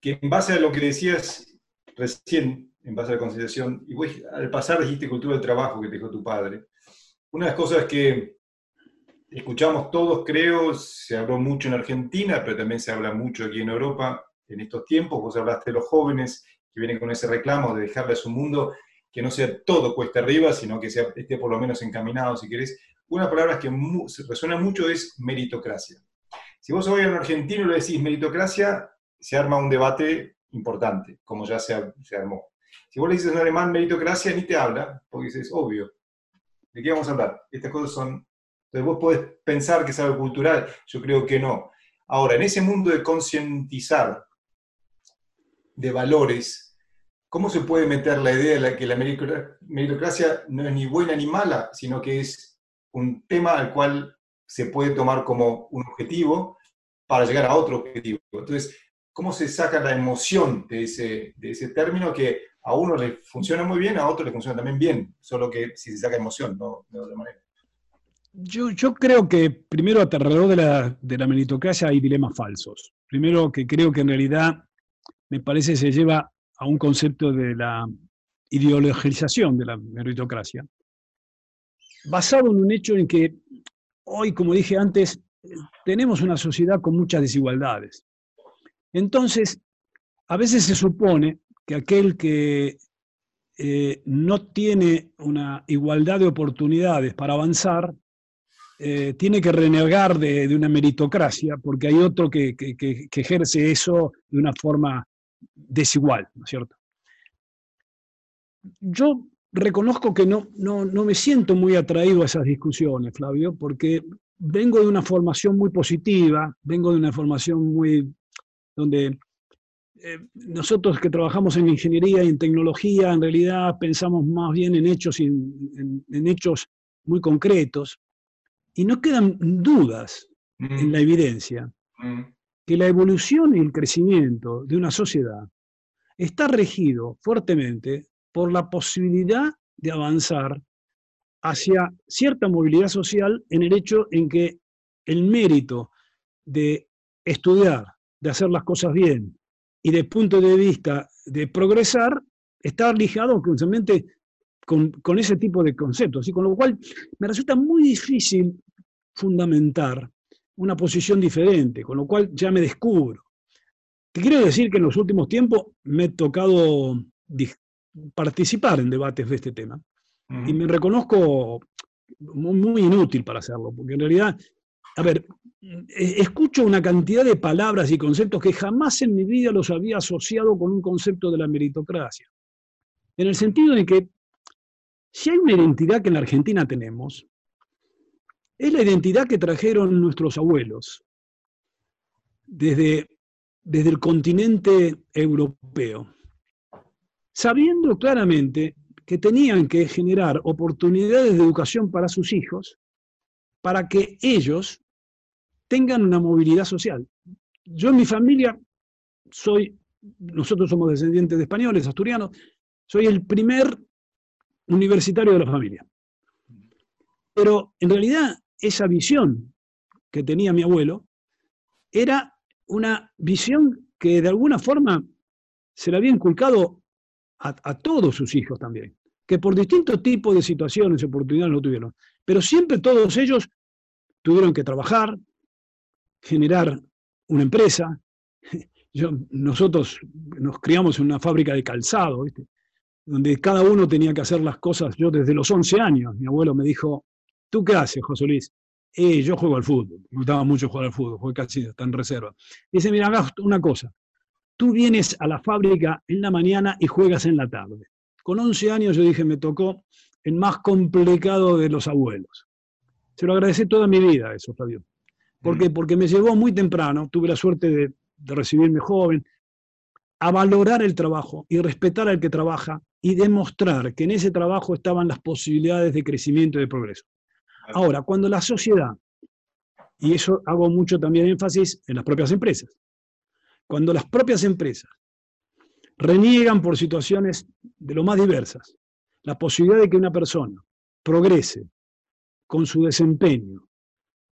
que en base a lo que decías recién, en base a la conciliación, y al pasar dijiste cultura del trabajo que te dijo tu padre, una de las cosas que escuchamos todos, creo, se habló mucho en Argentina, pero también se habla mucho aquí en Europa en estos tiempos, vos hablaste de los jóvenes que vienen con ese reclamo de dejarles un mundo que no sea todo cuesta arriba, sino que sea, esté por lo menos encaminado, si querés. Una palabra que resuena mucho es meritocracia. Si vos hoy a un argentino le decís meritocracia, se arma un debate importante, como ya se, armó. Si vos le dices un alemán meritocracia, ni te habla, porque es obvio. ¿De qué vamos a hablar? Estas cosas son... Entonces vos podés pensar que es algo cultural, yo creo que no. Ahora, en ese mundo de concientizar de valores, ¿cómo se puede meter la idea de que la meritocracia no es ni buena ni mala, sino que es un tema al cual se puede tomar como un objetivo para llegar a otro objetivo. Entonces, ¿cómo se saca la emoción de ese, de ese término que a uno le funciona muy bien, a otro le funciona también bien, solo que si se saca emoción, no de otra manera. Yo, yo creo que primero alrededor de la, de la meritocracia hay dilemas falsos. Primero que creo que en realidad me parece se lleva a un concepto de la ideologización de la meritocracia, basado en un hecho en que hoy, como dije antes, tenemos una sociedad con muchas desigualdades. Entonces, a veces se supone que aquel que eh, no tiene una igualdad de oportunidades para avanzar, eh, tiene que renegar de, una meritocracia, porque hay otro que, ejerce eso de una forma desigual, ¿no es cierto? Yo reconozco que no, no, no me siento muy atraído a esas discusiones, Flavio, porque vengo de una formación muy positiva, vengo de una formación muy donde eh, nosotros que trabajamos en ingeniería y en tecnología, en realidad pensamos más bien en hechos, en, hechos muy concretos, y no quedan dudas en la mm. evidencia mm. que la evolución y el crecimiento de una sociedad está regido fuertemente por la posibilidad de avanzar hacia cierta movilidad social en el hecho en que el mérito de estudiar, de hacer las cosas bien, y de punto de vista de progresar, está ligado justamente con, ese tipo de conceptos. Y con lo cual me resulta muy difícil fundamentar una posición diferente, con lo cual ya me descubro. Quiero decir que en los últimos tiempos me he tocado participar en debates de este tema. Y me reconozco muy inútil para hacerlo, porque en realidad, a ver, eh, escucho una cantidad de palabras y conceptos que jamás en mi vida los había asociado con un concepto de la meritocracia. En el sentido de que si hay una identidad que en la Argentina tenemos, es la identidad que trajeron nuestros abuelos desde, desde el continente europeo, sabiendo claramente que tenían que generar oportunidades de educación para sus hijos para que ellos tengan una movilidad social. Yo en mi familia soy, nosotros somos descendientes de españoles, asturianos, soy el primer universitario de la familia. Pero en realidad esa visión que tenía mi abuelo era una visión que de alguna forma se le había inculcado a, todos sus hijos también, que por distintos tipos de situaciones y oportunidades lo tuvieron. Pero siempre todos ellos tuvieron que trabajar, generar una empresa. *laughs* Nosotros nos criamos en una fábrica de calzado, donde cada uno tenía que hacer las cosas. Yo desde los 11 años, mi abuelo me dijo, ¿tú qué haces, José Luis? Eh, yo juego al fútbol, me gustaba mucho jugar al fútbol, jugué casi hasta en reserva. Dice, mira, hagas una cosa, tú vienes a la fábrica en la mañana y juegas en la tarde. Con 11 años yo dije, me tocó el más complicado de los abuelos. Se lo agradecí toda mi vida eso, Fabio. ¿Por qué? Porque me llevó muy temprano, tuve la suerte de, recibirme joven, a valorar el trabajo y respetar al que trabaja y demostrar que en ese trabajo estaban las posibilidades de crecimiento y de progreso. Ahora, cuando la sociedad, y eso hago mucho también énfasis en las propias empresas, cuando las propias empresas reniegan por situaciones de lo más diversas, la posibilidad de que una persona progrese con su desempeño,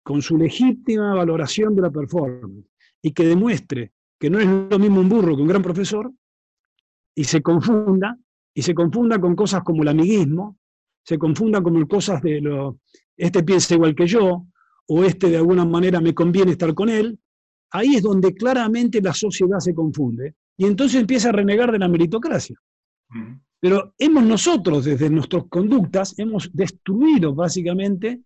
con su legítima valoración de la performance y que demuestre que no es lo mismo un burro que un gran profesor, y se confunda, y se confunda con cosas como el amiguismo, se confunda con cosas de lo, este piensa igual que yo, o este de alguna manera me conviene estar con él, ahí es donde claramente la sociedad se confunde, y entonces empieza a renegar de la meritocracia. Pero hemos nosotros, desde nuestras conductas, hemos destruido básicamente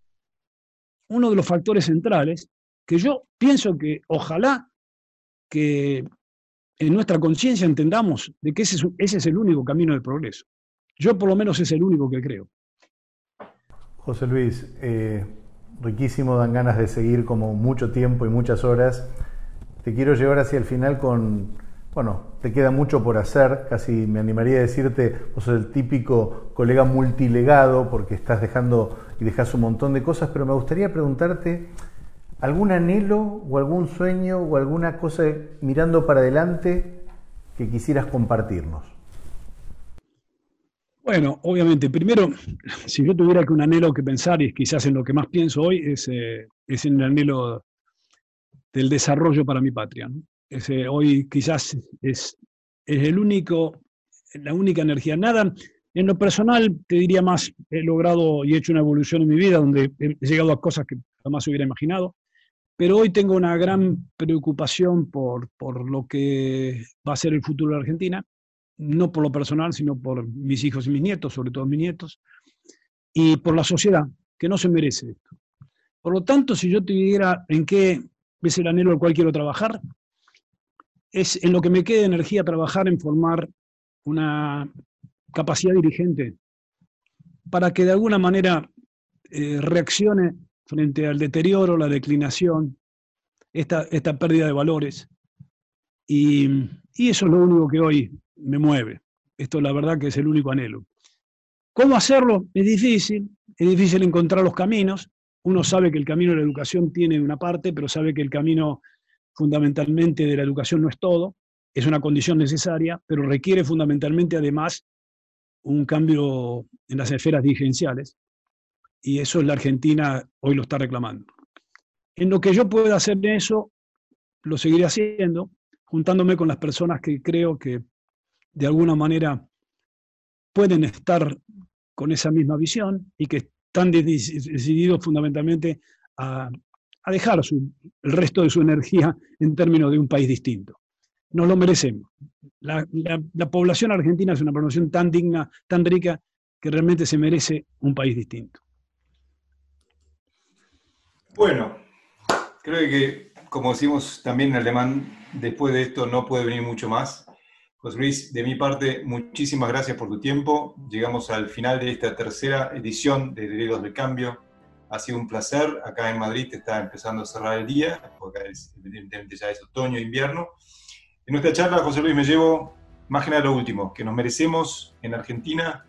uno de los factores centrales que yo pienso que ojalá que en nuestra conciencia entendamos de que ese es, el único camino de progreso. Yo por lo menos es el único que creo. José Luis, eh, riquísimo, dan ganas de seguir como mucho tiempo y muchas horas. Te quiero llevar hacia el final con, bueno, te queda mucho por hacer, casi me animaría a decirte, vos sos el típico colega multilegado porque estás dejando y dejas un montón de cosas, pero me gustaría preguntarte, ¿algún anhelo o algún sueño o alguna cosa mirando para adelante que quisieras compartirnos? Bueno, obviamente, primero, si yo tuviera que un anhelo que pensar, y quizás en lo que más pienso hoy, es, eh, es en el anhelo del desarrollo para mi patria. hoy quizás es, el único, la única energía. Nada, en lo personal, te diría más, he logrado y he hecho una evolución en mi vida donde he llegado a cosas que jamás hubiera imaginado, pero hoy tengo una gran preocupación por, por lo que va a ser el futuro de Argentina, no por lo personal, sino por mis hijos y mis nietos, sobre todo mis nietos, y por la sociedad, que no se merece esto. Por lo tanto, si yo te diera en qué es el anhelo al cual quiero trabajar, es en lo que me quede energía trabajar en formar una capacidad dirigente para que de alguna manera eh, reaccione frente al deterioro, la declinación, esta, esta pérdida de valores. Y, y, eso es lo único que hoy me mueve. Esto la verdad que es el único anhelo. ¿Cómo hacerlo? Es difícil, es difícil encontrar los caminos. Uno sabe que el camino de la educación tiene una parte, pero sabe que el camino fundamentalmente de la educación no es todo, es una condición necesaria, pero requiere fundamentalmente además un cambio en las esferas dirigenciales, y eso es la Argentina hoy lo está reclamando. En lo que yo pueda hacer de eso, lo seguiré haciendo, juntándome con las personas que creo que de alguna manera pueden estar con esa misma visión y que están decididos fundamentalmente a, dejar el resto de su energía en términos de un país distinto. Nos lo merecemos. La, población argentina es una población tan digna, tan rica, que realmente se merece un país distinto. Bueno, creo que, como decimos también en alemán, después de esto no puede venir mucho más. José Luis, de mi parte, muchísimas gracias por tu tiempo. Llegamos al final de esta tercera edición de Herederos del Cambio. Ha sido un placer. Acá en Madrid está empezando a cerrar el día, porque evidentemente ya es otoño invierno. En nuestra charla, José Luis, me llevo más que nada lo último, que nos merecemos en Argentina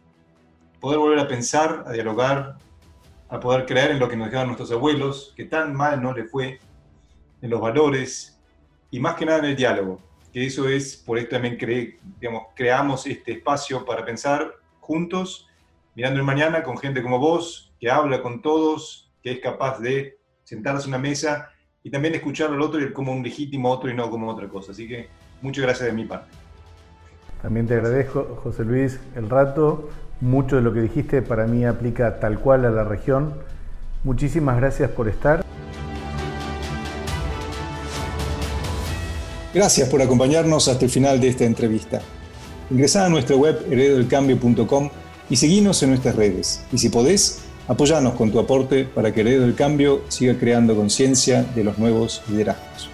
poder volver a pensar, a dialogar, a poder creer en lo que nos dejaron nuestros abuelos, que tan mal no le fue, en los valores y más que nada en el diálogo que eso es, por eso también digamos, creamos este espacio para pensar juntos, mirando el mañana con gente como vos, que habla con todos, que es capaz de sentarse a una mesa y también escuchar al otro y como un legítimo otro y no como otra cosa. Así que muchas gracias de mi parte. También te agradezco, José Luis, el rato. Mucho de lo que dijiste para mí aplica tal cual a la región. Muchísimas gracias por estar. Gracias por acompañarnos hasta el final de esta entrevista. Ingresá a nuestra web heredodelcambio.com y seguinos en nuestras redes. Y si podés, apoyanos con tu aporte para que Heredo del Cambio siga creando conciencia de los nuevos liderazgos.